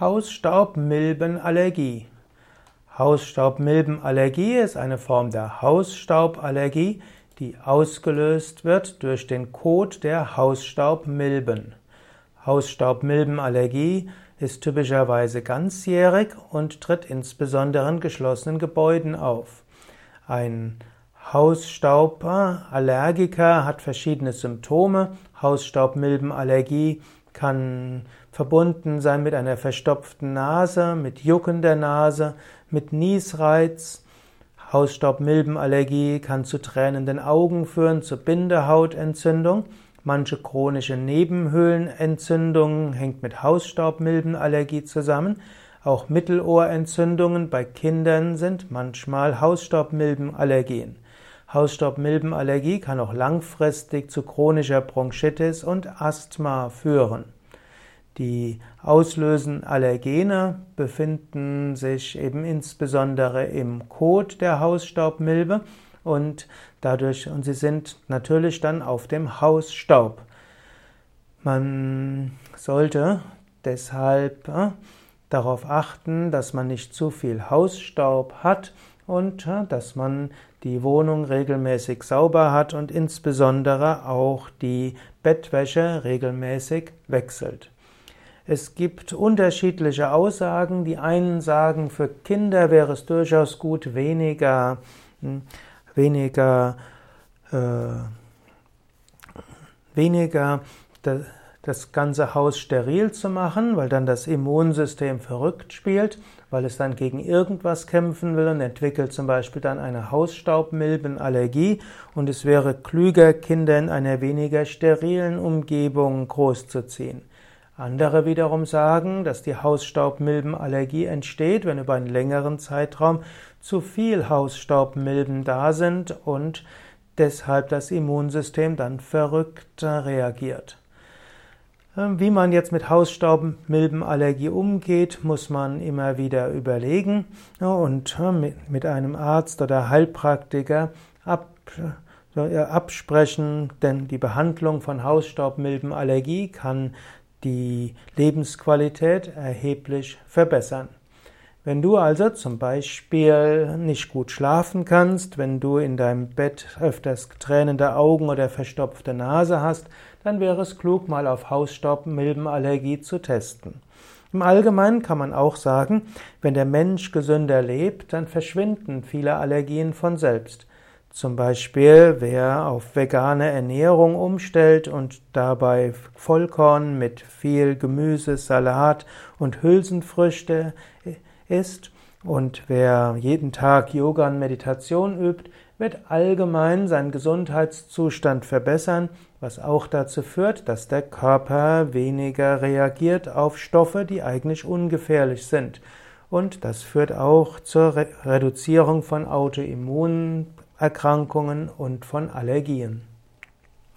Hausstaubmilbenallergie. Hausstaubmilbenallergie ist eine Form der Hausstauballergie, die ausgelöst wird durch den Kot der Hausstaubmilben. Hausstaubmilbenallergie ist typischerweise ganzjährig und tritt insbesondere in geschlossenen Gebäuden auf. Ein Hausstauballergiker hat verschiedene Symptome. Hausstaubmilbenallergie kann verbunden sein mit einer verstopften Nase, mit Jucken der Nase, mit Niesreiz. Hausstaubmilbenallergie kann zu tränenden Augen führen, zu Bindehautentzündung. Manche chronische Nebenhöhlenentzündungen hängt mit Hausstaubmilbenallergie zusammen. Auch Mittelohrentzündungen bei Kindern sind manchmal Hausstaubmilbenallergien. Hausstaubmilbenallergie kann auch langfristig zu chronischer Bronchitis und Asthma führen. Die auslösenden Allergene befinden sich eben insbesondere im Kot der Hausstaubmilbe und dadurch, und sie sind natürlich dann auf dem Hausstaub. Man sollte deshalb äh, darauf achten, dass man nicht zu viel Hausstaub hat und dass man die Wohnung regelmäßig sauber hat und insbesondere auch die Bettwäsche regelmäßig wechselt. Es gibt unterschiedliche Aussagen. Die einen sagen, für Kinder wäre es durchaus gut, weniger, hm, weniger, äh, weniger das ganze Haus steril zu machen, weil dann das Immunsystem verrückt spielt, weil es dann gegen irgendwas kämpfen will und entwickelt zum Beispiel dann eine Hausstaubmilbenallergie und es wäre klüger, Kinder in einer weniger sterilen Umgebung großzuziehen. Andere wiederum sagen, dass die Hausstaubmilbenallergie entsteht, wenn über einen längeren Zeitraum zu viel Hausstaubmilben da sind und deshalb das Immunsystem dann verrückt reagiert. Ähm, wie man jetzt mit Hausstaubmilbenallergie umgeht, muss man immer wieder überlegen und mit einem Arzt oder Heilpraktiker absprechen, denn die Behandlung von Hausstaubmilbenallergie kann die Lebensqualität erheblich verbessern. Wenn du also zum Beispiel nicht gut schlafen kannst, wenn du in deinem Bett öfters tränende Augen oder verstopfte Nase hast, dann wäre es klug, mal auf Hausstaubmilbenallergie zu testen. Im Allgemeinen kann man auch sagen, wenn der Mensch gesünder lebt, dann verschwinden viele Allergien von selbst. Zum Beispiel, wer auf vegane Ernährung umstellt und dabei Vollkorn mit viel Gemüse, Salat und Hülsenfrüchte ist und wer jeden Tag Yoga und Meditation übt, wird allgemein seinen Gesundheitszustand verbessern, was auch dazu führt, dass der Körper weniger reagiert auf Stoffe, die eigentlich ungefährlich sind. Und das führt auch zur Reduzierung von Autoimmunerkrankungen und von Allergien.